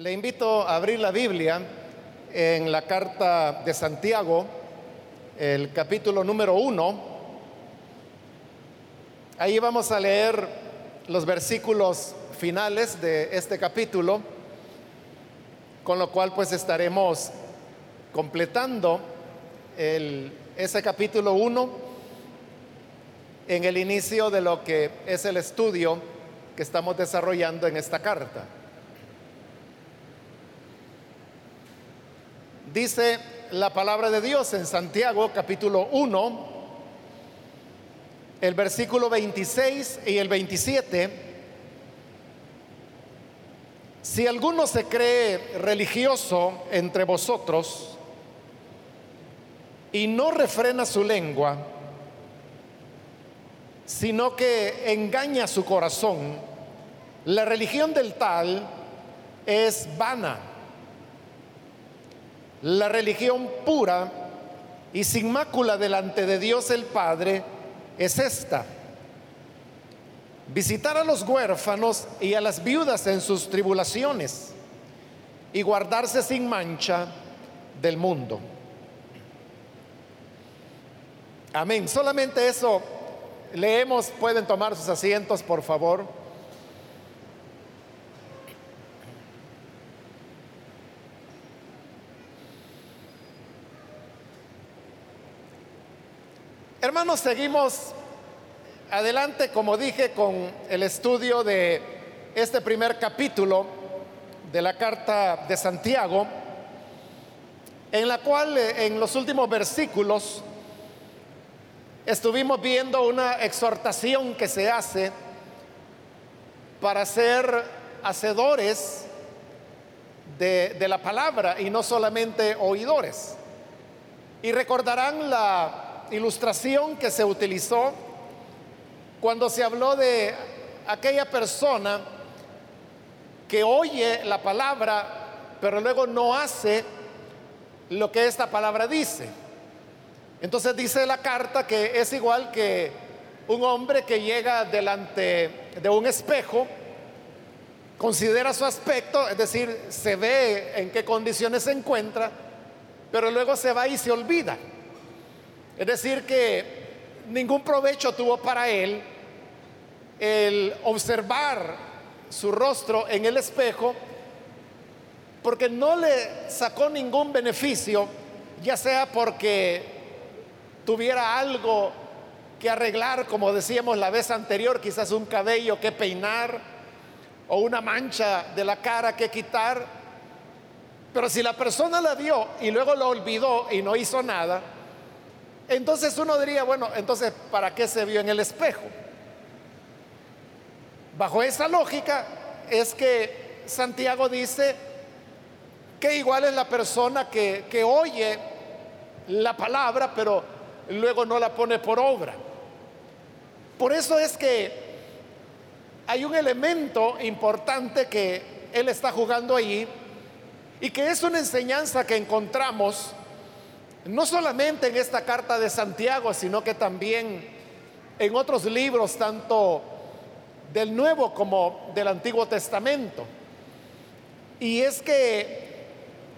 Le invito a abrir la Biblia en la carta de Santiago, el capítulo número uno. Ahí vamos a leer los versículos finales de este capítulo, con lo cual pues estaremos completando el, ese capítulo 1 en el inicio de lo que es el estudio que estamos desarrollando en esta carta. Dice la palabra de Dios en Santiago capítulo 1, el versículo 26 y el 27. Si alguno se cree religioso entre vosotros y no refrena su lengua, sino que engaña su corazón, la religión del tal es vana. La religión pura y sin mácula delante de Dios el Padre es esta. Visitar a los huérfanos y a las viudas en sus tribulaciones y guardarse sin mancha del mundo. Amén. Solamente eso leemos. Pueden tomar sus asientos, por favor. Seguimos adelante, como dije, con el estudio de este primer capítulo de la carta de Santiago, en la cual eh, en los últimos versículos estuvimos viendo una exhortación que se hace para ser hacedores de, la palabra y no solamente oidores. Y recordarán la ilustración que se utilizó cuando se habló de aquella persona que oye la palabra, pero luego no hace lo que esta palabra dice. Entonces dice la carta que es igual que un hombre que llega delante de un espejo, considera su aspecto, es decir, se ve en qué condiciones se encuentra, pero luego se va y se olvida. Es decir, que ningún provecho tuvo para él el observar su rostro en el espejo, porque no le sacó ningún beneficio, ya sea porque tuviera algo que arreglar, como decíamos la vez anterior, quizás un cabello que peinar o una mancha de la cara que quitar. Pero si la persona la vio y luego lo olvidó y no hizo nada, entonces uno diría, bueno, entonces, ¿para qué se vio en el espejo? Bajo esa lógica es que Santiago dice que igual es la persona que, que oye la palabra, pero luego no la pone por obra. Por eso es que hay un elemento importante que él está jugando ahí y que es una enseñanza que encontramos no solamente en esta carta de Santiago, sino que también en otros libros, tanto del Nuevo como del Antiguo Testamento. Y es que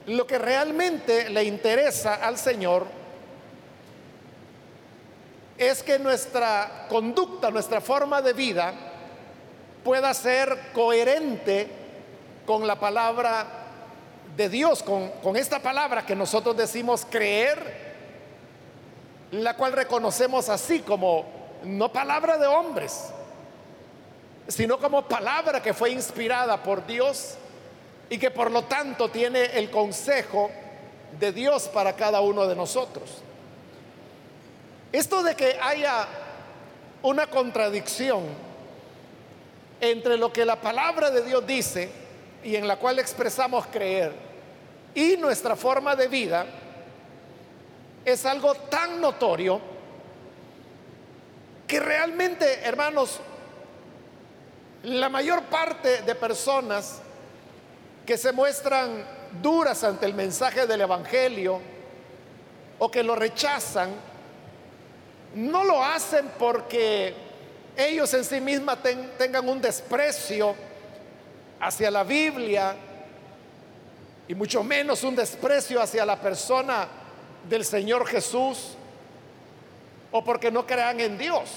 lo que realmente le interesa al Señor es que nuestra conducta, nuestra forma de vida pueda ser coherente con la palabra de Dios, con, esta palabra que nosotros decimos creer, la cual reconocemos así como no palabra de hombres, sino como palabra que fue inspirada por Dios y que por lo tanto tiene el consejo de Dios para cada uno de nosotros. Esto de que haya una contradicción entre lo que la palabra de Dios dice y en la cual expresamos creer. Y nuestra forma de vida es algo tan notorio que realmente, hermanos, la mayor parte de personas que se muestran duras ante el mensaje del Evangelio o que lo rechazan, no lo hacen porque ellos en sí mismas tengan un desprecio hacia la Biblia y mucho menos un desprecio hacia la persona del Señor Jesús o porque no crean en Dios.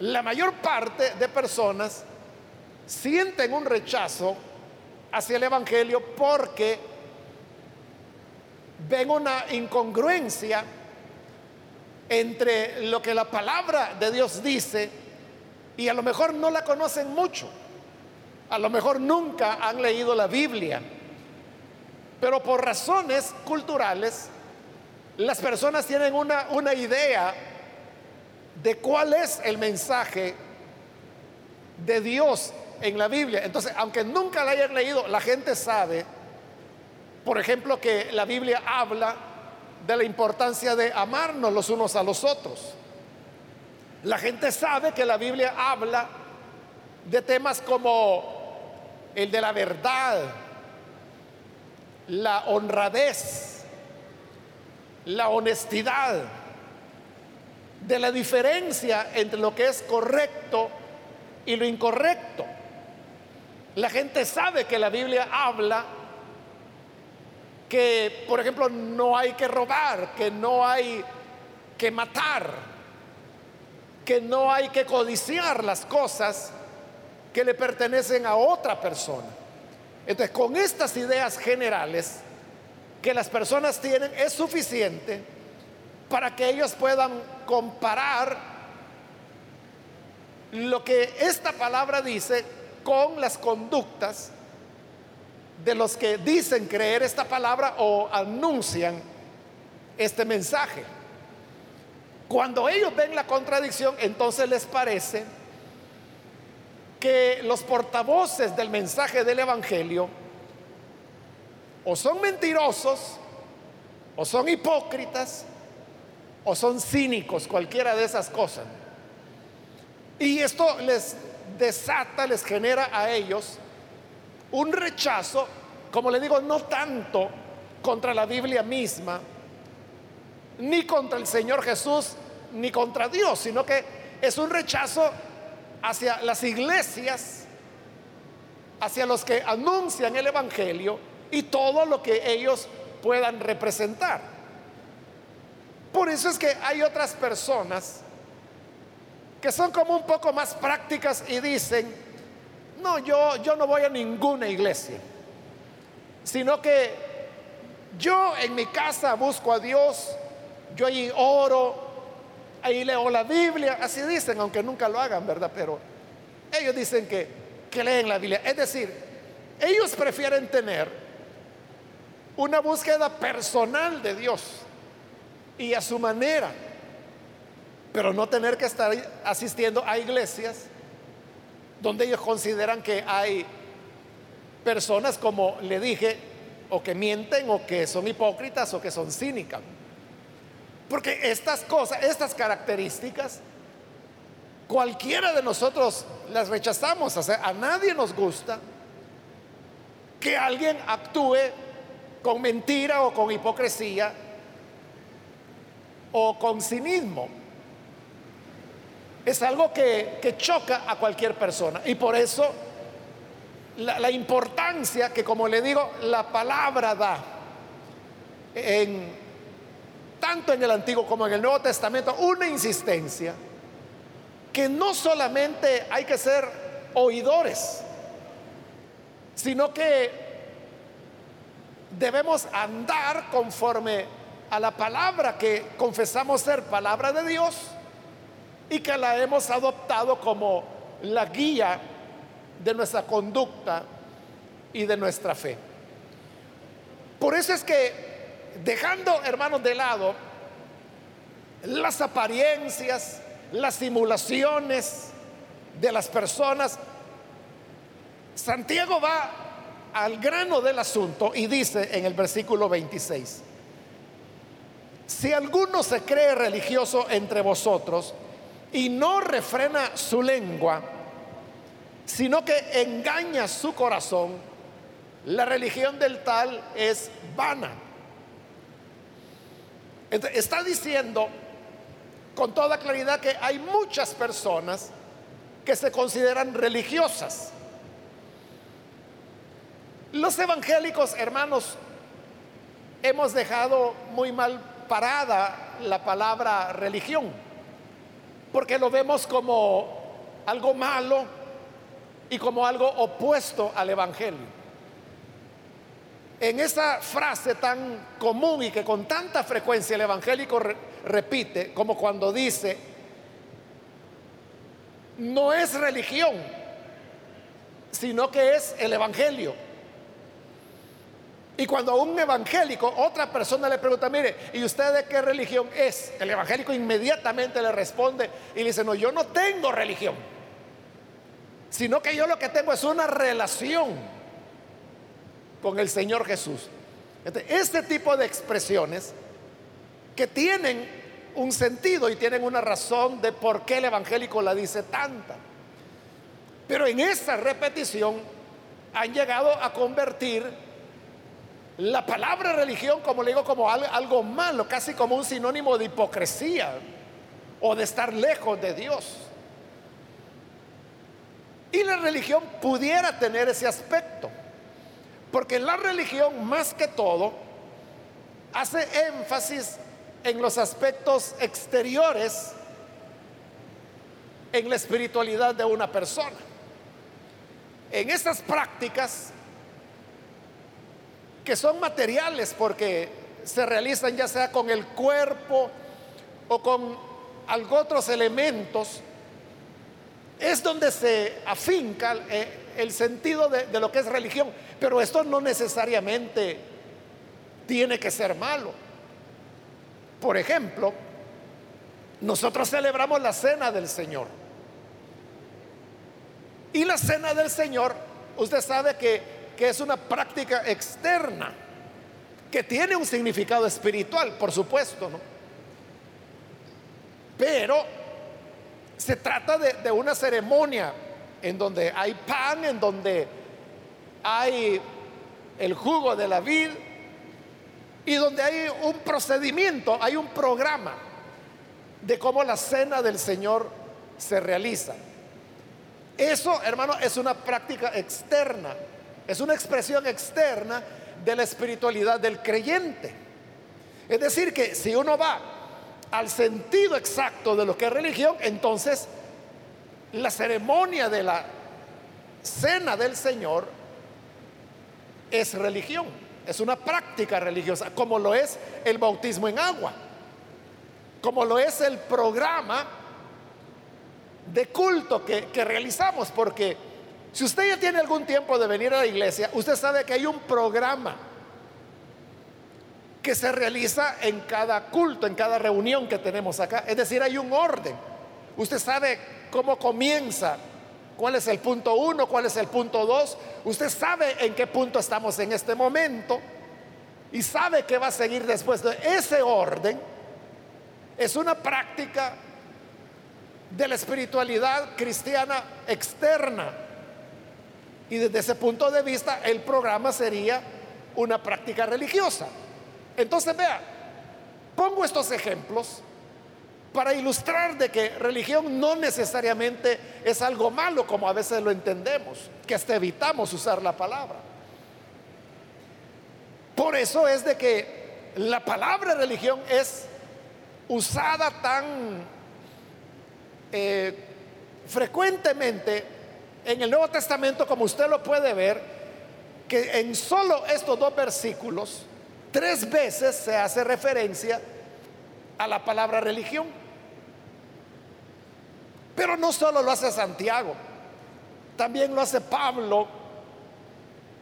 La mayor parte de personas sienten un rechazo hacia el Evangelio porque ven una incongruencia entre lo que la palabra de Dios dice y a lo mejor no la conocen mucho. A lo mejor nunca han leído la Biblia. Pero por razones culturales, las personas tienen una, una idea de cuál es el mensaje de Dios en la Biblia. Entonces, aunque nunca la hayan leído, la gente sabe, por ejemplo, que la Biblia habla de la importancia de amarnos los unos a los otros. La gente sabe que la Biblia habla de temas como el de la verdad, la honradez, la honestidad, de la diferencia entre lo que es correcto y lo incorrecto. La gente sabe que la Biblia habla que, por ejemplo, no hay que robar, que no hay que matar, que no hay que codiciar las cosas que le pertenecen a otra persona. Entonces, con estas ideas generales que las personas tienen es suficiente para que ellos puedan comparar lo que esta palabra dice con las conductas de los que dicen creer esta palabra o anuncian este mensaje. Cuando ellos ven la contradicción, entonces les parece que los portavoces del mensaje del Evangelio o son mentirosos, o son hipócritas, o son cínicos, cualquiera de esas cosas. Y esto les desata, les genera a ellos un rechazo, como le digo, no tanto contra la Biblia misma, ni contra el Señor Jesús, ni contra Dios, sino que es un rechazo hacia las iglesias, hacia los que anuncian el Evangelio y todo lo que ellos puedan representar. Por eso es que hay otras personas que son como un poco más prácticas y dicen, no, yo, yo no voy a ninguna iglesia, sino que yo en mi casa busco a Dios, yo ahí oro, ahí leo la Biblia, así dicen, aunque nunca lo hagan, ¿verdad? Pero ellos dicen que, que leen la Biblia. Es decir, ellos prefieren tener una búsqueda personal de Dios y a su manera pero no tener que estar asistiendo a iglesias donde ellos consideran que hay personas, como le dije, o que mienten, o que son hipócritas, o que son cínicas. Porque estas cosas, estas características, cualquiera de nosotros las rechazamos. A nadie nos gusta que alguien actúe con mentira o con hipocresía o con cinismo es algo que, choca a cualquier persona. Y por eso la, importancia que, como le digo, la palabra da, en, tanto en el Antiguo como en el Nuevo Testamento, una insistencia que no solamente hay que ser oidores, sino que debemos andar conforme a la palabra que confesamos ser palabra de Dios y que la hemos adoptado como la guía de nuestra conducta y de nuestra fe. Por eso es que, dejando, hermanos, de lado las apariencias, las simulaciones de las personas, Santiago va al grano del asunto y dice en el versículo 26, si alguno se cree religioso entre vosotros y no refrena su lengua, sino que engaña su corazón, la religión del tal es vana. Está diciendo con toda claridad que hay muchas personas que se consideran religiosas. Los evangélicos, hermanos, hemos dejado muy mal parada la palabra religión, porque lo vemos como algo malo y como algo opuesto al Evangelio. En esa frase tan común y que con tanta frecuencia el evangélico repite, como cuando dice, no es religión, sino que es el Evangelio. Y cuando a un evangélico, otra persona le pregunta, mire, ¿y usted de qué religión es? El evangélico inmediatamente le responde y le dice, no, yo no tengo religión, sino que yo lo que tengo es una relación con el Señor Jesús. Este, tipo de expresiones que tienen un sentido y tienen una razón de por qué el evangélico la dice tanta. Pero en esa repetición han llegado a convertir la palabra religión, como le digo, como algo malo, casi como un sinónimo de hipocresía o de estar lejos de Dios. Y la religión pudiera tener ese aspecto, porque la religión más que todo hace énfasis en los aspectos exteriores en la espiritualidad de una persona. En estas prácticas que son materiales porque se realizan ya sea con el cuerpo o con algo otros elementos, es donde se afinca eh, el sentido de, de lo que es religión. Pero esto no necesariamente tiene que ser malo. Por ejemplo, nosotros celebramos la cena del Señor. Y la cena del Señor, usted sabe que, que es una práctica externa, que tiene un significado espiritual, por supuesto, ¿no? Pero se trata de, de una ceremonia en donde hay pan, en donde hay el jugo de la vid, y donde hay un procedimiento, hay un programa de cómo la cena del Señor se realiza. Eso, hermano, es una práctica externa, es una expresión externa de la espiritualidad del creyente. Es decir, que si uno va al sentido exacto de lo que es religión, entonces la ceremonia de la cena del Señor es religión. Es una práctica religiosa, como lo es el bautismo en agua, como lo es el programa de culto que, realizamos, porque si usted ya tiene algún tiempo de venir a la iglesia, usted sabe que hay un programa que se realiza en cada culto, en cada reunión que tenemos acá. Es decir, hay un orden. Usted sabe cómo comienza cuál es el punto uno, cuál es el punto dos. Usted sabe en qué punto estamos en este momento y sabe que va a seguir después de ese orden. Es una práctica de la espiritualidad cristiana externa. Y desde ese punto de vista, el programa sería una práctica religiosa. Entonces, vea, pongo estos ejemplos para ilustrar de que religión no necesariamente es algo malo como a veces lo entendemos, que hasta evitamos usar la palabra. Por eso es de que la palabra religión es usada tan eh, frecuentemente en el Nuevo Testamento como usted lo puede ver, que en solo estos dos versículos, tres veces se hace referencia a la palabra religión. Pero no solo lo hace Santiago, también lo hace Pablo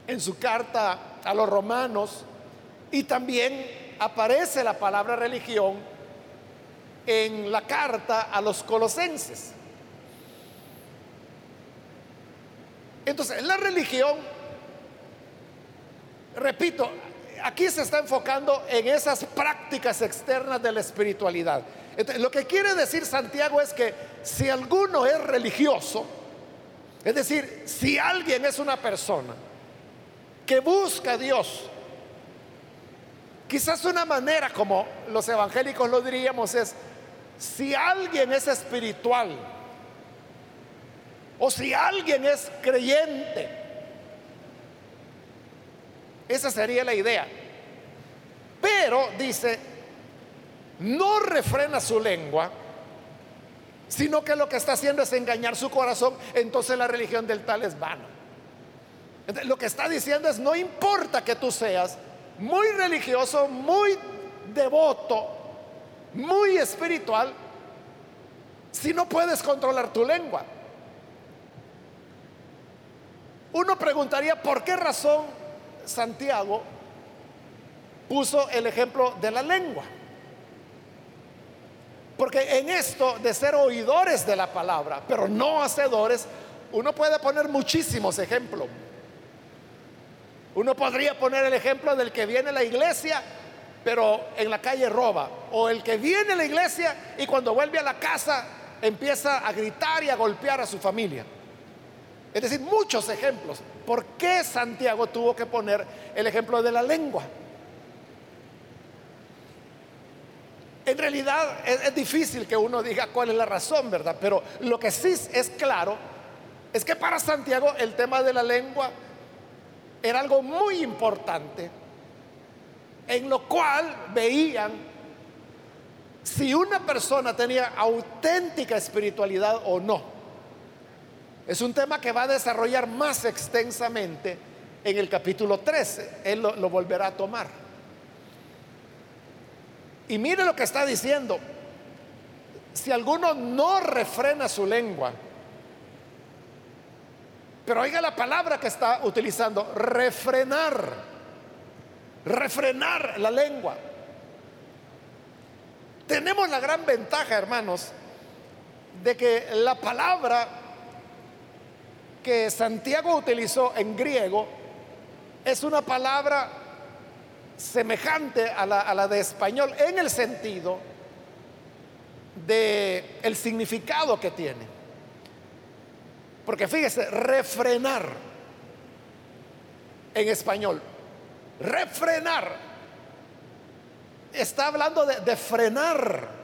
en su carta a los romanos y también aparece la palabra religión en la carta a los colosenses. Entonces, la religión, repito, aquí se está enfocando en esas prácticas externas de la espiritualidad lo que quiere decir Santiago es que si alguno es religioso, es decir, si alguien es una persona que busca a Dios, quizás una manera como los evangélicos lo diríamos es, si alguien es espiritual, o si alguien es creyente, Esa sería la idea. Pero dice, no refrena su lengua, sino que lo que está haciendo es engañar su corazón, entonces la religión del tal es vana. Lo que está diciendo es, no importa que tú seas muy religioso, muy devoto, muy espiritual, si no puedes controlar tu lengua. Uno preguntaría, ¿por qué razón Santiago puso el ejemplo de la lengua? Porque en esto de ser oidores de la palabra, pero no hacedores, uno puede poner muchísimos ejemplos. Uno podría poner el ejemplo del que viene a la iglesia, pero en la calle roba. O el que viene a la iglesia y cuando vuelve a la casa empieza a gritar y a golpear a su familia. Es decir, muchos ejemplos. ¿Por qué Santiago tuvo que poner el ejemplo de la lengua? En realidad es, difícil que uno diga cuál es la razón, ¿verdad? Pero lo que sí es claro es que para Santiago el tema de la lengua era algo muy importante, en lo cual veían si una persona tenía auténtica espiritualidad o no. Es un tema que va a desarrollar más extensamente en el capítulo 13. Él lo, volverá a tomar. Y mire lo que está diciendo. Si alguno no refrena su lengua, pero oiga la palabra que está utilizando, refrenar, refrenar la lengua. Tenemos la gran ventaja, hermanos, de que la palabra que Santiago utilizó en griego es una palabra semejante a la, de español en el sentido de el significado que tiene. Porque fíjese, refrenar en español, refrenar, está hablando de, frenar.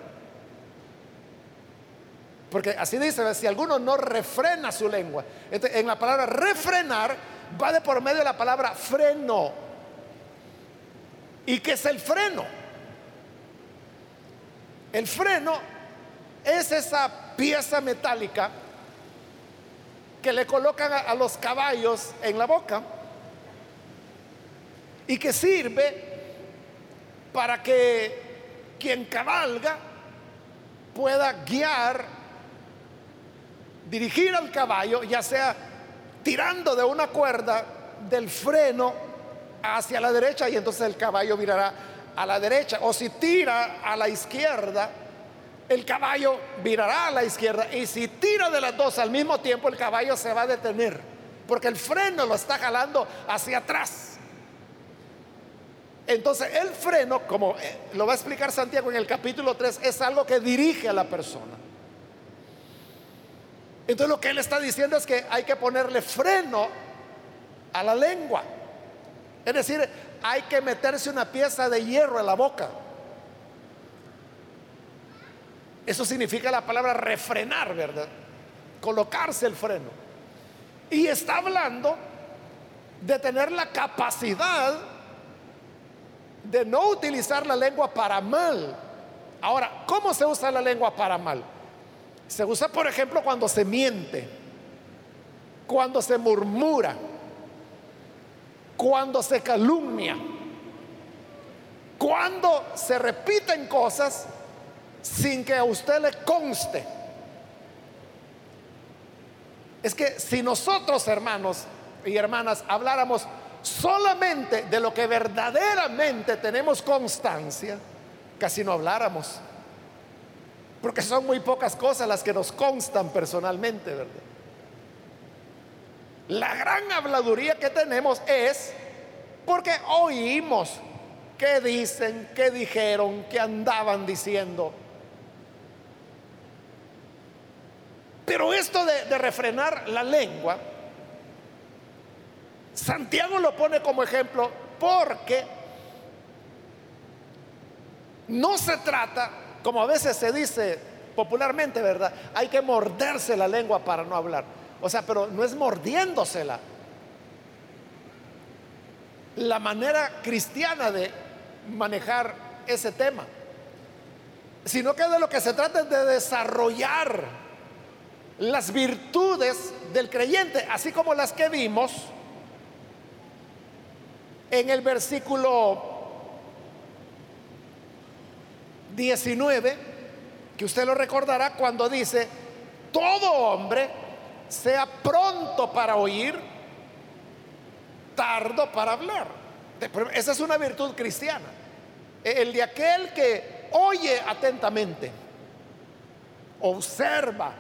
Porque así dice, si alguno no refrena su lengua, en la palabra refrenar va de por medio de la palabra freno. ¿Y qué es el freno? El freno es esa pieza metálica que le colocan a, los caballos en la boca y que sirve para que quien cabalga pueda guiar, dirigir al caballo, ya sea tirando de una cuerda del freno hacia la derecha y entonces el caballo virará a la derecha, o si tira a la izquierda, el caballo virará a la izquierda y si tira de las dos al mismo tiempo, el caballo se va a detener, porque el freno lo está jalando hacia atrás. Entonces el freno, como eh, lo va a explicar Santiago en el capítulo 3, es algo que dirige a la persona. Entonces lo que él está diciendo es que hay que ponerle freno a la lengua. Es decir, hay que meterse una pieza de hierro en la boca. Eso significa la palabra refrenar, ¿verdad? Colocarse el freno. Y está hablando de tener la capacidad de no utilizar la lengua para mal. Ahora, ¿cómo se usa la lengua para mal? Se usa, por ejemplo, cuando se miente, cuando se murmura, cuando se calumnia, cuando se repiten cosas sin que a usted le conste. Es que si nosotros, hermanos y hermanas, habláramos solamente de lo que verdaderamente tenemos constancia, casi no habláramos. Porque son muy pocas cosas las que nos constan personalmente, ¿verdad? La gran habladuría que tenemos es porque oímos que dicen, que dijeron, que andaban diciendo. Pero esto de, refrenar la lengua, Santiago lo pone como ejemplo porque no se trata, como a veces se dice popularmente, ¿verdad? Hay que morderse la lengua para no hablar. O sea, pero no es mordiéndosela. la manera cristiana de manejar ese tema, sino que de lo que se trata es de desarrollar las virtudes del creyente, así como las que vimos en el versículo 19, que usted lo recordará cuando dice, todo hombre sea pronto para oír, tardo para hablar. Esa es una virtud cristiana. El de aquel que oye atentamente, observa,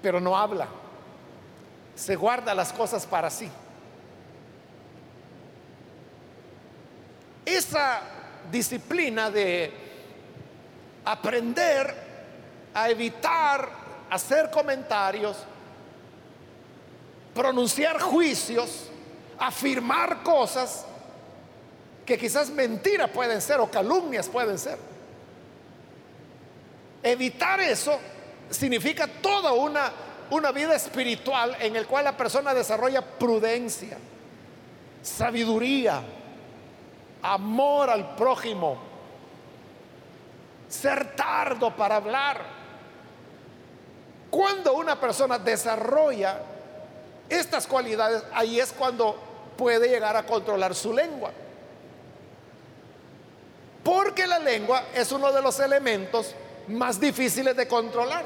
pero no habla. Se guarda las cosas para sí. Esa disciplina de aprender a evitar hacer comentarios, pronunciar juicios, afirmar cosas que quizás mentiras pueden ser o calumnias pueden ser. Evitar eso significa toda una, una vida espiritual en el cual la persona desarrolla prudencia, sabiduría, amor al prójimo, ser tardo para hablar. Cuando una persona desarrolla estas cualidades, ahí es cuando puede llegar a controlar su lengua. Porque la lengua es uno de los elementos más difíciles de controlar.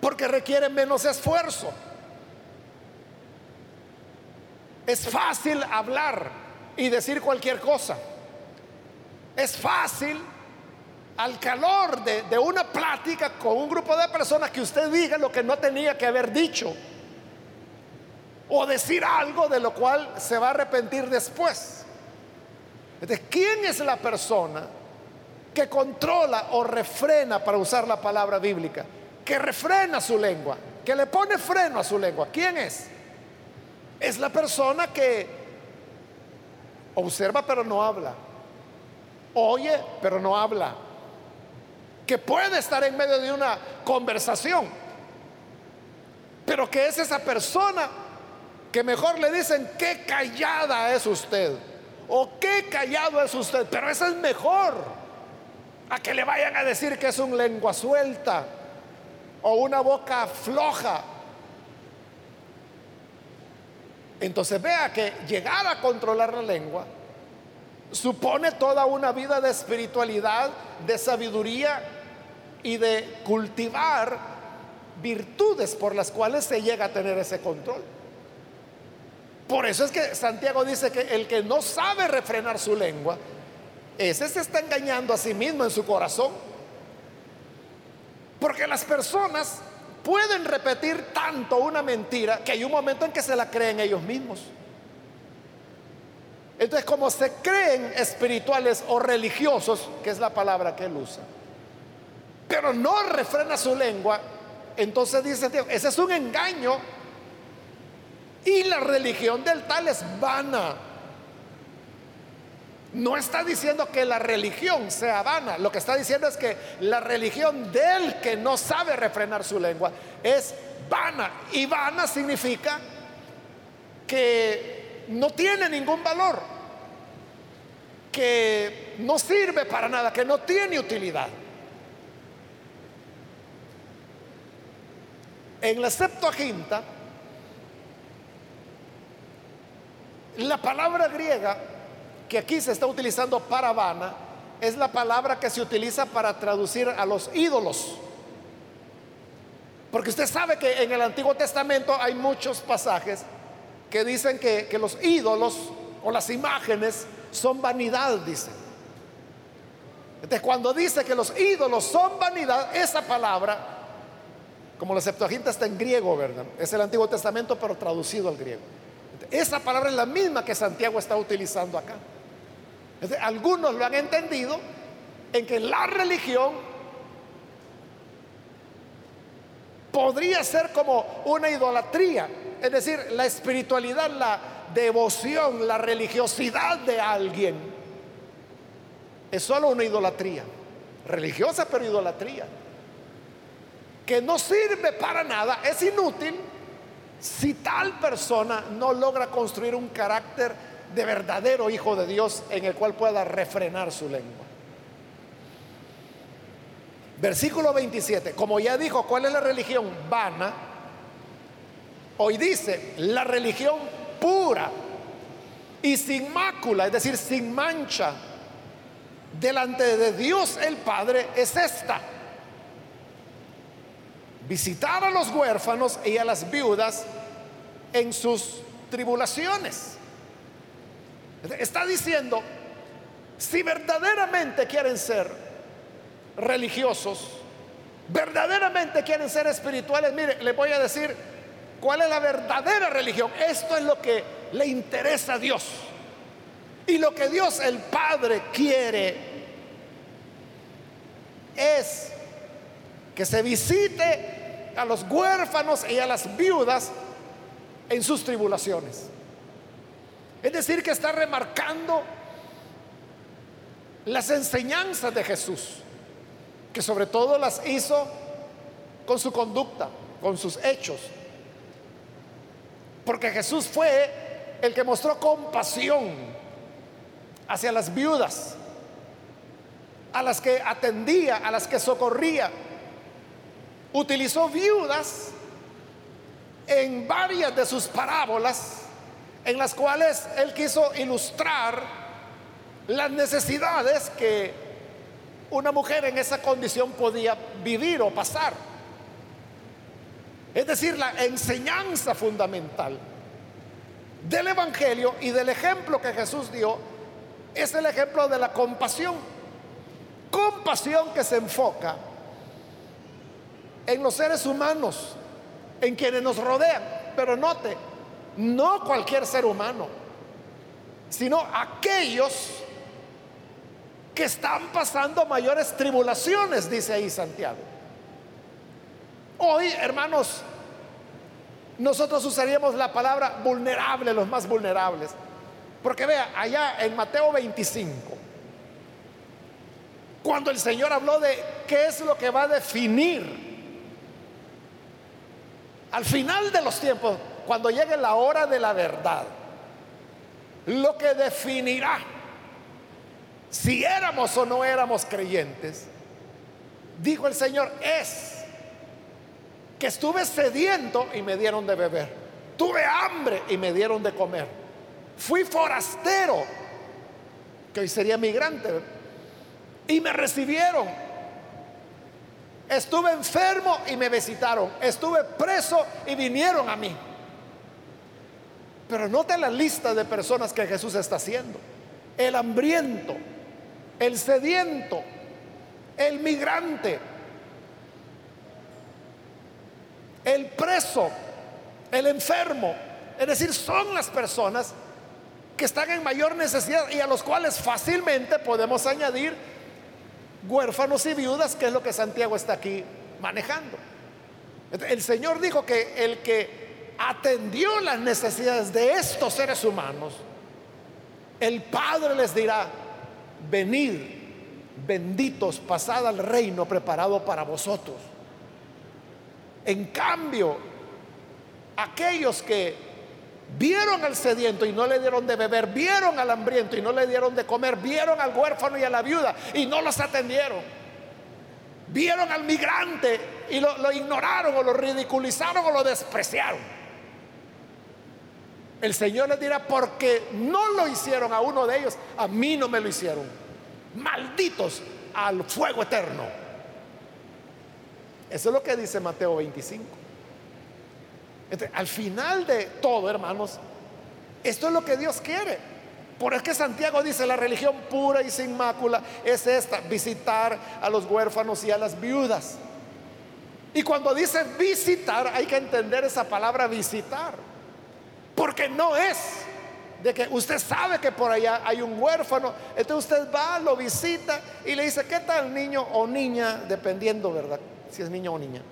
Porque requiere menos esfuerzo. Es fácil hablar y decir cualquier cosa. Es fácil al calor de, una plática con un grupo de personas que usted diga lo que no tenía que haber dicho. O decir algo de lo cual se va a arrepentir después. Entonces, ¿quién es la persona que controla o refrena, para usar la palabra bíblica, que refrena su lengua, que le pone freno a su lengua? ¿Quién es? Es la persona que observa pero no habla, oye pero no habla, que puede estar en medio de una conversación, pero que es esa persona que mejor le dicen qué callada es usted o qué callado es usted, pero eso es mejor a que le vayan a decir que es un lengua suelta o una boca floja. Entonces vea que llegar a controlar la lengua supone toda una vida de espiritualidad, de sabiduría y de cultivar virtudes por las cuales se llega a tener ese control. Por eso es que Santiago dice que el que no sabe refrenar su lengua, ese se está engañando a sí mismo en su corazón. Porque las personas pueden repetir tanto una mentira que hay un momento en que se la creen ellos mismos. Entonces, como se creen espirituales o religiosos, que es la palabra que él usa, pero no refrena su lengua, entonces dice, ese es un engaño y la religión del tal es vana. No está diciendo que la religión sea vana, lo que está diciendo es que la religión del que no sabe refrenar su lengua es vana. Y vana significa que no tiene ningún valor, que no sirve para nada, que no tiene utilidad. En la Septuaginta, La palabra griega que aquí se está utilizando para vana es la palabra que se utiliza para traducir a los ídolos. Porque usted sabe que en el Antiguo Testamento hay muchos pasajes que dicen que, los ídolos o las imágenes son vanidad, dice. Entonces, cuando dice que los ídolos son vanidad, esa palabra, como la Septuaginta está en griego, ¿verdad? Es el Antiguo Testamento, pero traducido al griego. Esa palabra es la misma que Santiago está utilizando acá. algunos lo han entendido en que la religión podría ser como una idolatría, es decir, la espiritualidad, la devoción, la religiosidad de alguien es solo una idolatría, religiosa pero idolatría, que no sirve para nada, es inútil si tal persona no logra construir un carácter de verdadero hijo de Dios en el cual pueda refrenar su lengua. Versículo 27, como ya dijo, ¿cuál es la religión? Vana. Hoy dice, la religión pura y sin mácula, es decir, sin mancha, delante de Dios el Padre es esta. Visitar a los huérfanos y a las viudas en sus tribulaciones. Está diciendo, si verdaderamente quieren ser religiosos, verdaderamente quieren ser espirituales, mire, les voy a decir cuál es la verdadera religión. Esto es lo que le interesa a Dios. Y lo que Dios el Padre quiere es que se visite a los huérfanos y a las viudas en sus tribulaciones. Es decir, que está remarcando las enseñanzas de Jesús, que sobre todo las hizo con su conducta, con sus hechos. Porque Jesús fue el que mostró compasión hacia las viudas, a las que atendía, a las que socorría. Utilizó viudas en varias de sus parábolas en las cuales él quiso ilustrar las necesidades que una mujer en esa condición podía vivir o pasar. Es decir, la enseñanza fundamental del Evangelio y del ejemplo que Jesús dio es el ejemplo de la compasión. Compasión que se enfoca en los seres humanos, en quienes nos rodean. Pero note, no cualquier ser humano, sino aquellos que están pasando mayores tribulaciones, dice ahí Santiago. Hoy, hermanos, nosotros usaríamos la palabra vulnerable, los más vulnerables. Porque vea, allá en Mateo 25, cuando el Señor habló de qué es lo que va a definir al final de los tiempos, cuando llegue la hora de la verdad, lo que definirá si éramos o no éramos creyentes, dijo el Señor, es que estuve sediento y me dieron de beber, tuve hambre y me dieron de comer Fui forastero, que hoy sería migrante, y me recibieron. Estuve enfermo y me visitaron. Estuve preso y vinieron a mí. Pero note la lista de personas que Jesús está haciendo. El hambriento, el sediento, el migrante, el preso, el enfermo. Es decir, son las personas que están en mayor necesidad y a los cuales fácilmente podemos añadir huérfanos y viudas, que es lo que Santiago está aquí manejando. El Señor dijo que el que atendió las necesidades de estos seres humanos, el Padre les dirá, venid, benditos, pasad al reino preparado para vosotros. En cambio, aquellos que Vieron al sediento y no le dieron de beber, vieron al hambriento y no le dieron de comer, vieron al huérfano y a la viuda y no los atendieron. Vieron al migrante y lo, ignoraron o lo ridiculizaron o lo despreciaron. El Señor les dirá, porque no lo hicieron a uno de ellos, a mí no me lo hicieron. Malditos al fuego eterno. Eso es lo que dice Mateo 25 al final de todo, hermanos, esto es lo que Dios quiere. Por es que Santiago dice, la religión pura y sin mácula es esta, visitar a los huérfanos y a las viudas. Y cuando dice visitar, hay que entender esa palabra visitar. Porque no es de que usted sabe que por allá hay un huérfano, entonces usted va, lo visita y le dice, ¿qué tal niño o niña? Dependiendo, ¿verdad? Si es niño o niña.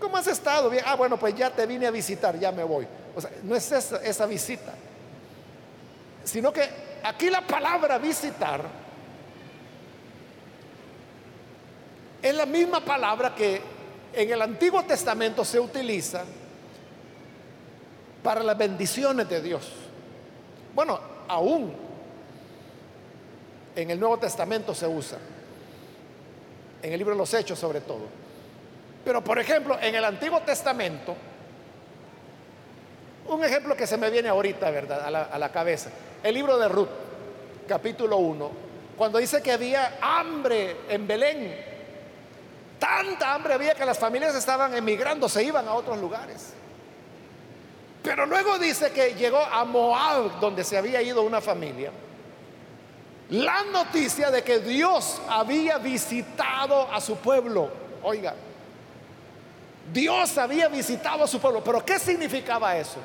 ¿Cómo has estado? Ah, bueno, pues ya te vine a visitar, ya me voy. O sea, no es esa visita. Sino que aquí la palabra visitar es la misma palabra que en el Antiguo Testamento se utiliza para las bendiciones de Dios. Bueno, aún en el Nuevo Testamento se usa, en el libro de los Hechos sobre todo. Pero por ejemplo, en el Antiguo Testamento, un ejemplo que se me viene ahorita, ¿verdad? A la, a la cabeza, el libro de Ruth, capítulo 1, cuando dice que había hambre en Belén, tanta hambre había que las familias estaban emigrando, se iban a otros lugares. Pero luego dice que llegó a Moab, donde se había ido una familia, la noticia de que Dios había visitado a su pueblo. Oiga, Dios había visitado a su pueblo. Pero ¿qué significaba eso?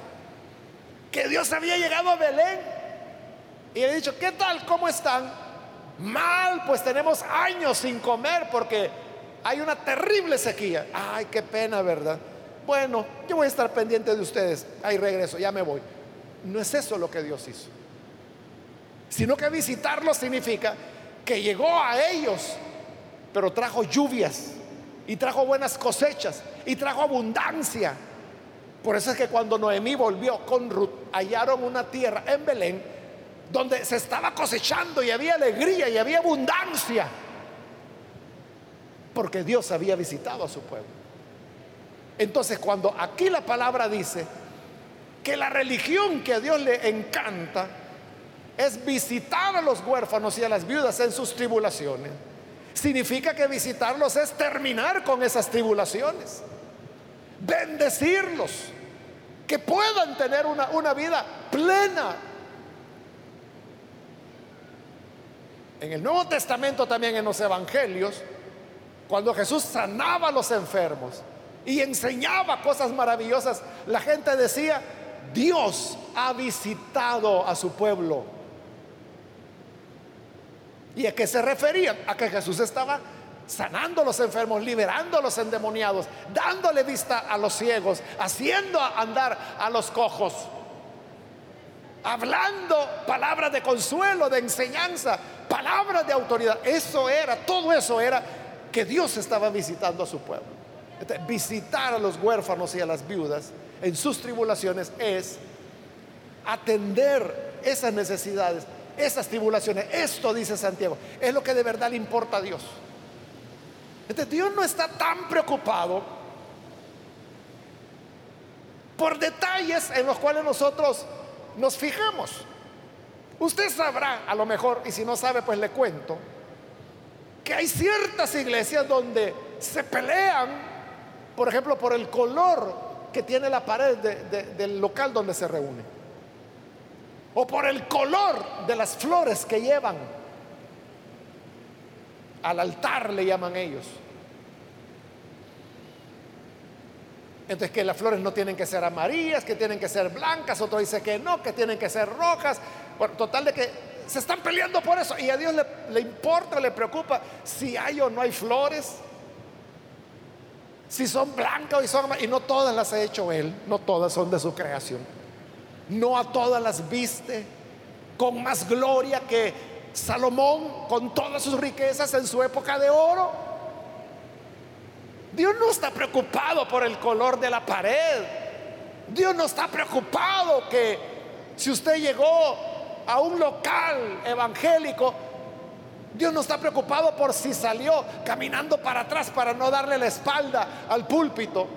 Que Dios había llegado a Belén y le dicho, ¿qué tal? ¿Cómo están? Mal, pues tenemos años sin comer porque hay una terrible sequía. Ay, qué pena, ¿verdad? Bueno, yo voy a estar pendiente de ustedes. Ahí regreso, ya me voy. No es eso lo que Dios hizo. Sino que visitarlos significa que llegó a ellos, pero trajo lluvias y trajo buenas cosechas y trajo abundancia. Por eso es que cuando Noemí volvió con Ruth, hallaron una tierra en Belén donde se estaba cosechando y había alegría y había abundancia. Porque Dios había visitado a su pueblo. Entonces cuando aquí la palabra dice que la religión que a Dios le encanta es visitar a los huérfanos y a las viudas en sus tribulaciones, significa que visitarlos es terminar con esas tribulaciones, bendecirlos, que puedan tener una, una vida plena. En el Nuevo Testamento también en los Evangelios, cuando Jesús sanaba a los enfermos, y enseñaba cosas maravillosas, la gente decía, Dios ha visitado a su pueblo. ¿Y a qué se referían? A que Jesús estaba sanando a los enfermos, liberando a los endemoniados, dándole vista a los ciegos, haciendo andar a los cojos, hablando palabras de consuelo, de enseñanza, palabras de autoridad. Eso era, todo eso era que Dios estaba visitando a su pueblo. Visitar a los huérfanos y a las viudas en sus tribulaciones es atender esas necesidades, esas tribulaciones. Esto, dice Santiago, es lo que de verdad le importa a Dios. Dios no está tan preocupado por detalles en los cuales nosotros nos fijamos. Usted sabrá, a lo mejor, y si no sabe, pues le cuento, que hay ciertas iglesias donde se pelean por ejemplo, por el color que tiene la pared del local donde se reúne. O por el color de las flores que llevan. Al altar le llaman ellos. Entonces que las flores no tienen que ser amarillas, que tienen que ser blancas, otro dice que no, que tienen que ser rojas. Por total de que se están peleando por eso y a Dios le, le importa, le preocupa si hay o no hay flores si son blancas y son y no todas las ha hecho él, no todas son de su creación. No a todas las viste con más gloria que Salomón con todas sus riquezas en su época de oro. Dios no está preocupado por el color de la pared. Dios no está preocupado que si usted llegó a un local evangélico Dios no está preocupado por si salió caminando para atrás para no darle la espalda al púlpito.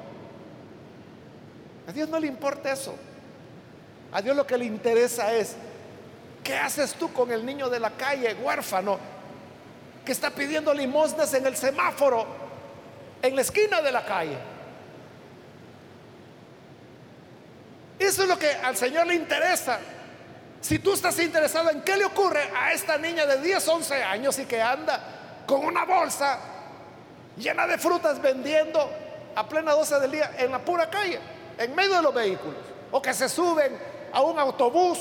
A Dios no le importa eso. A Dios lo que le interesa es, ¿qué haces tú con el niño de la calle, huérfano, que está pidiendo limosnas en el semáforo, en la esquina de la calle? Eso es lo que al Señor le interesa. Si tú estás interesado en qué le ocurre a esta niña de 10, 11 años y que anda con una bolsa llena de frutas vendiendo a plena 12 del día en la pura calle, en medio de los vehículos, o que se suben a un autobús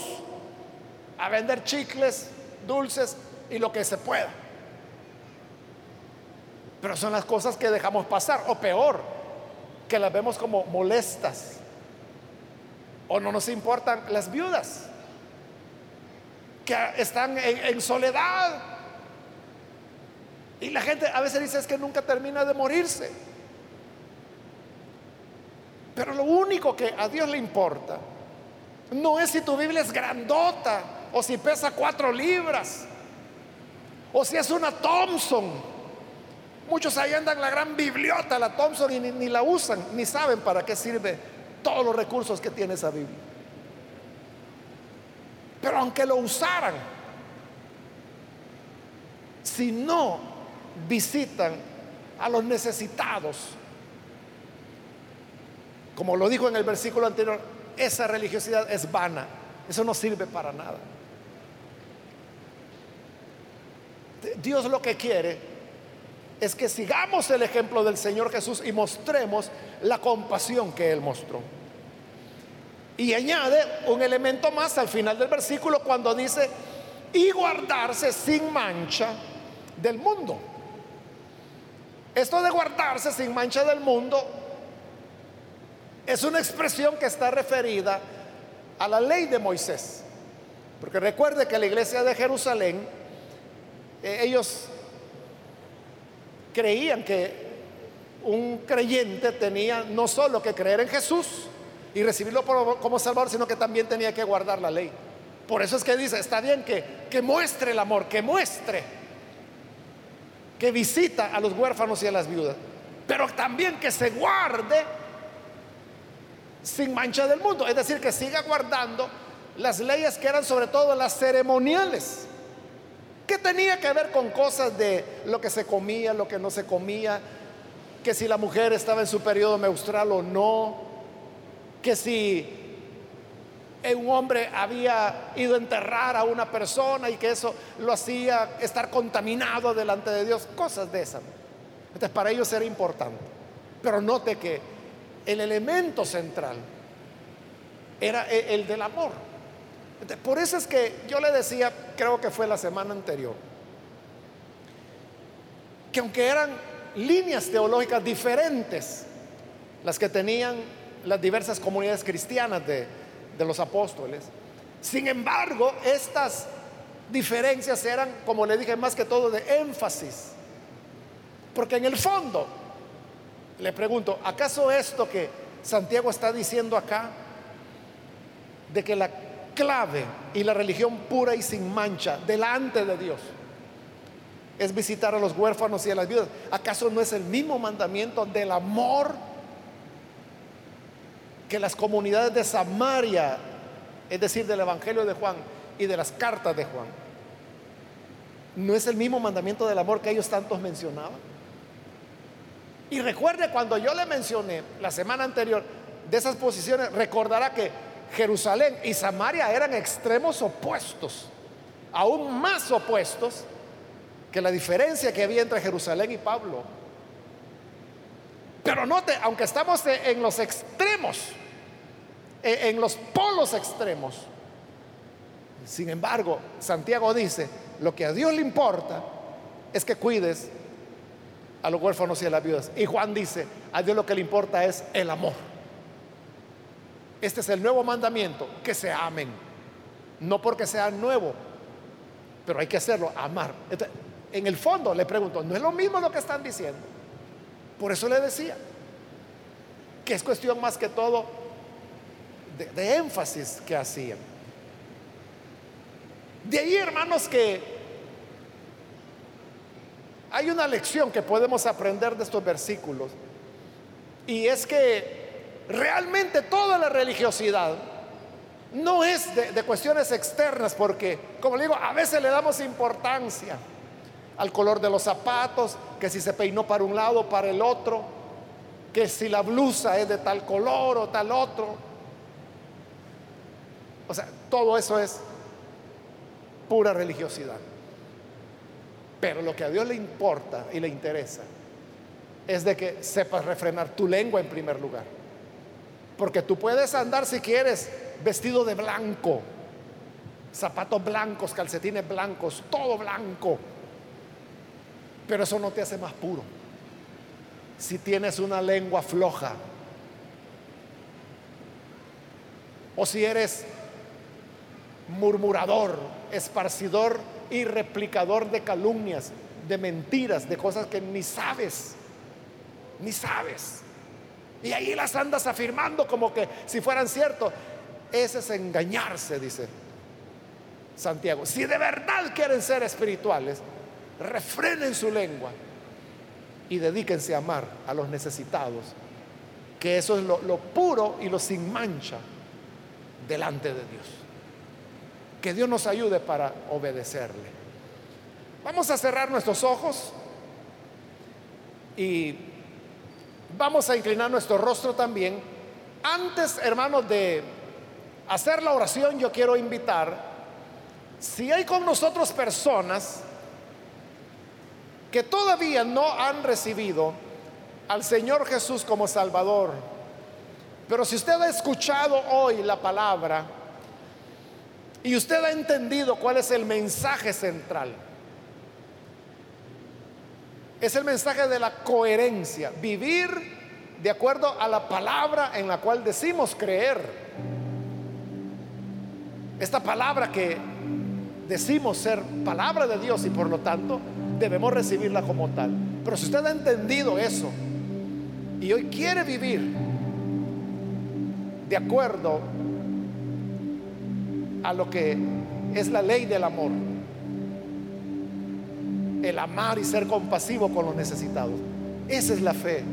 a vender chicles, dulces y lo que se pueda. Pero son las cosas que dejamos pasar, o peor, que las vemos como molestas, o no nos importan las viudas que están en, soledad. Y la gente a veces dice es que nunca termina de morirse. Pero lo único que a Dios le importa No es si tu Biblia es grandota o si pesa cuatro libras o si es una Thompson. Muchos ahí andan la gran bibliota, la Thompson, y ni, ni la usan, ni saben para qué sirve todos los recursos que tiene esa Biblia. Pero aunque lo usaran, si no visitan a los necesitados, como lo dijo en el versículo anterior, esa religiosidad es vana, eso no sirve para nada. Dios lo que quiere es que sigamos el ejemplo del Señor Jesús y mostremos la compasión que Él mostró. Y añade un elemento más al final del versículo cuando dice, y guardarse sin mancha del mundo. Esto de guardarse sin mancha del mundo es una expresión que está referida a la ley de Moisés. Porque recuerde que la iglesia de Jerusalén, eh, ellos creían que un creyente tenía no solo que creer en Jesús, y recibirlo como Salvador, sino que también tenía que guardar la ley. Por eso es que dice, está bien que, que muestre el amor, que muestre, que visita a los huérfanos y a las viudas, pero también que se guarde sin mancha del mundo, es decir, que siga guardando las leyes que eran sobre todo las ceremoniales, que tenía que ver con cosas de lo que se comía, lo que no se comía, que si la mujer estaba en su periodo menstrual o no, que si un hombre había ido a enterrar a una persona y que eso lo hacía estar contaminado delante de Dios, cosas de esas. Entonces para ellos era importante. Pero note que el elemento central era e, el del amor. por eso es que yo le decía, creo que fue la semana anterior, que aunque eran líneas teológicas diferentes las que tenían las diversas comunidades cristianas de, los apóstoles. Sin embargo, estas diferencias eran, como le dije, más que todo de énfasis. Porque en el fondo, le pregunto, ¿acaso esto que Santiago está diciendo acá, de que la clave y la religión pura y sin mancha delante de Dios es visitar a los huérfanos y a las viudas, ¿acaso no es el mismo mandamiento del amor que las comunidades de Samaria, es decir, del Evangelio de Juan y de las cartas de Juan, no es el mismo mandamiento del amor que ellos tantos mencionaban. Y recuerde cuando yo le mencioné la semana anterior de esas posiciones, recordará que Jerusalén y Samaria eran extremos opuestos, aún más opuestos que la diferencia que había entre Jerusalén y Pablo. Pero note, aunque estamos en los extremos, en los polos extremos, sin embargo, Santiago dice, lo que a Dios le importa es que cuides a los huérfanos y a las viudas. Y Juan dice, a Dios lo que le importa es el amor. Este es el nuevo mandamiento, que se amen. No porque sea nuevo, pero hay que hacerlo, amar. en el fondo le pregunto, ¿no es lo mismo lo que están diciendo? Por eso le decía que es cuestión más que todo de, énfasis que hacían. De ahí, hermanos, que hay una lección que podemos aprender de estos versículos. Y es que realmente toda la religiosidad no es de, cuestiones externas, porque, como le digo, a veces le damos importancia al color de los zapatos, que si se peinó para un lado o para el otro, que si la blusa es de tal color o tal otro. O sea, todo eso es pura religiosidad. Pero lo que a Dios le importa y le interesa es de que sepas refrenar tu lengua en primer lugar. Porque tú puedes andar si quieres vestido de blanco, zapatos blancos, calcetines blancos, todo blanco pero eso no te hace más puro. Si tienes una lengua floja. O si eres murmurador, esparcidor y replicador de calumnias, de mentiras, de cosas que ni sabes, ni sabes. Y ahí las andas afirmando como que si fueran ciertos. Ese es engañarse, dice Santiago. Si de verdad quieren ser espirituales, refrenen su lengua y dedíquense a amar a los necesitados, que eso es lo, lo puro y lo sin mancha delante de Dios. Que Dios nos ayude para obedecerle. Vamos a cerrar nuestros ojos y vamos a inclinar nuestro rostro también. Antes, hermanos, de hacer la oración, yo quiero invitar, si hay con nosotros personas que todavía no han recibido al Señor Jesús como Salvador, pero si usted ha escuchado hoy la palabra y usted ha entendido cuál es el mensaje central, es el mensaje de la coherencia, vivir de acuerdo a la palabra en la cual decimos creer. Esta palabra que decimos ser palabra de Dios y por lo tanto debemos recibirla como tal. Pero si usted ha entendido eso y hoy quiere vivir de acuerdo a lo que es la ley del amor, el amar y ser compasivo con los necesitados. Esa es la fe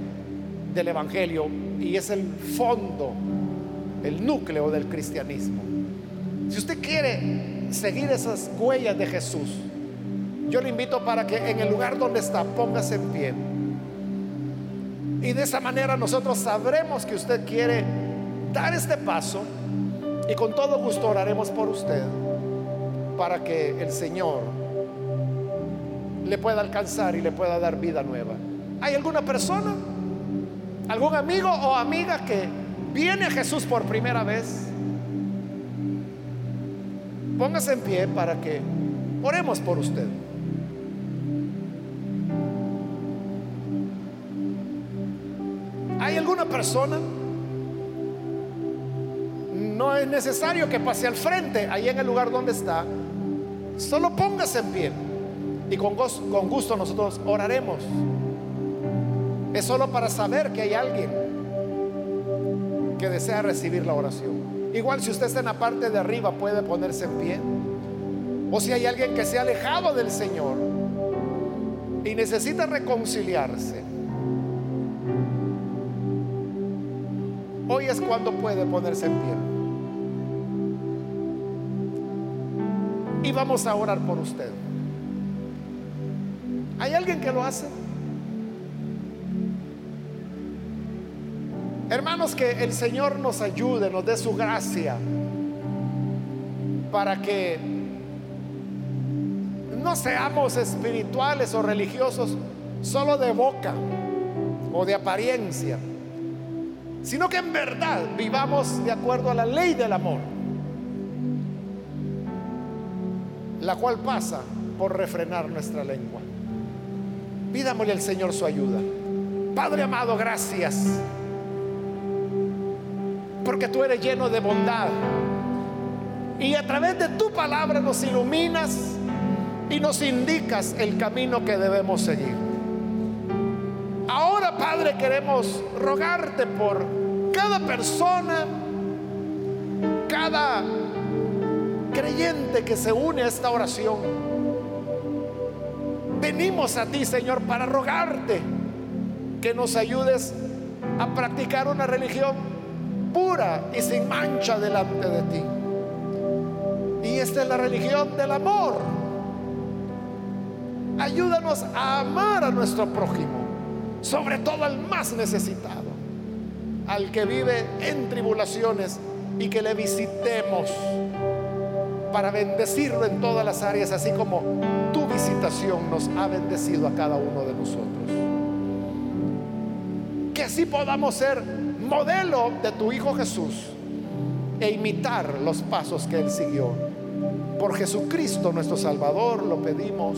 del Evangelio y es el fondo, el núcleo del cristianismo. Si usted quiere seguir esas huellas de Jesús, yo le invito para que en el lugar donde está, póngase en pie. Y de esa manera nosotros sabremos que usted quiere dar este paso y con todo gusto oraremos por usted para que el Señor le pueda alcanzar y le pueda dar vida nueva. ¿Hay alguna persona, algún amigo o amiga que viene a Jesús por primera vez? Póngase en pie para que oremos por usted. ¿Hay alguna persona? Es necesario que pase al frente, ahí en el lugar donde está. Solo póngase en pie y con, con gusto nosotros oraremos. Es solo para saber que hay alguien que desea recibir la oración. Igual si usted está en la parte de arriba puede ponerse en pie. O si hay alguien que se ha alejado del Señor y necesita reconciliarse. Hoy es cuando puede ponerse en pie. Y vamos a orar por usted. ¿Hay alguien que lo hace? Hermanos, que el Señor nos ayude, nos dé su gracia para que no seamos espirituales o religiosos solo de boca o de apariencia, sino que en verdad vivamos de acuerdo a la ley del amor, la cual pasa por refrenar nuestra lengua. Pídamole al Señor su ayuda. Padre amado, gracias. Porque tú eres lleno de bondad. Y a través de tu palabra nos iluminas y nos indicas el camino que debemos seguir. Ahora, Padre, queremos rogarte por cada persona, cada creyente que se une a esta oración venimos a ti, Señor, para rogarte que nos ayudes a practicar una religión pura y sin mancha delante de ti. Y esta es la religión del amor. Ayúdanos a amar a nuestro prójimo, sobre todo al más necesitado, al que vive en tribulaciones y que le visitemos para bendecirlo en todas las áreas, así como tu visitación nos ha bendecido a cada uno de nosotros. Que así podamos ser modelo de tu Hijo Jesús e imitar los pasos que Él siguió. Por Jesucristo nuestro Salvador lo pedimos.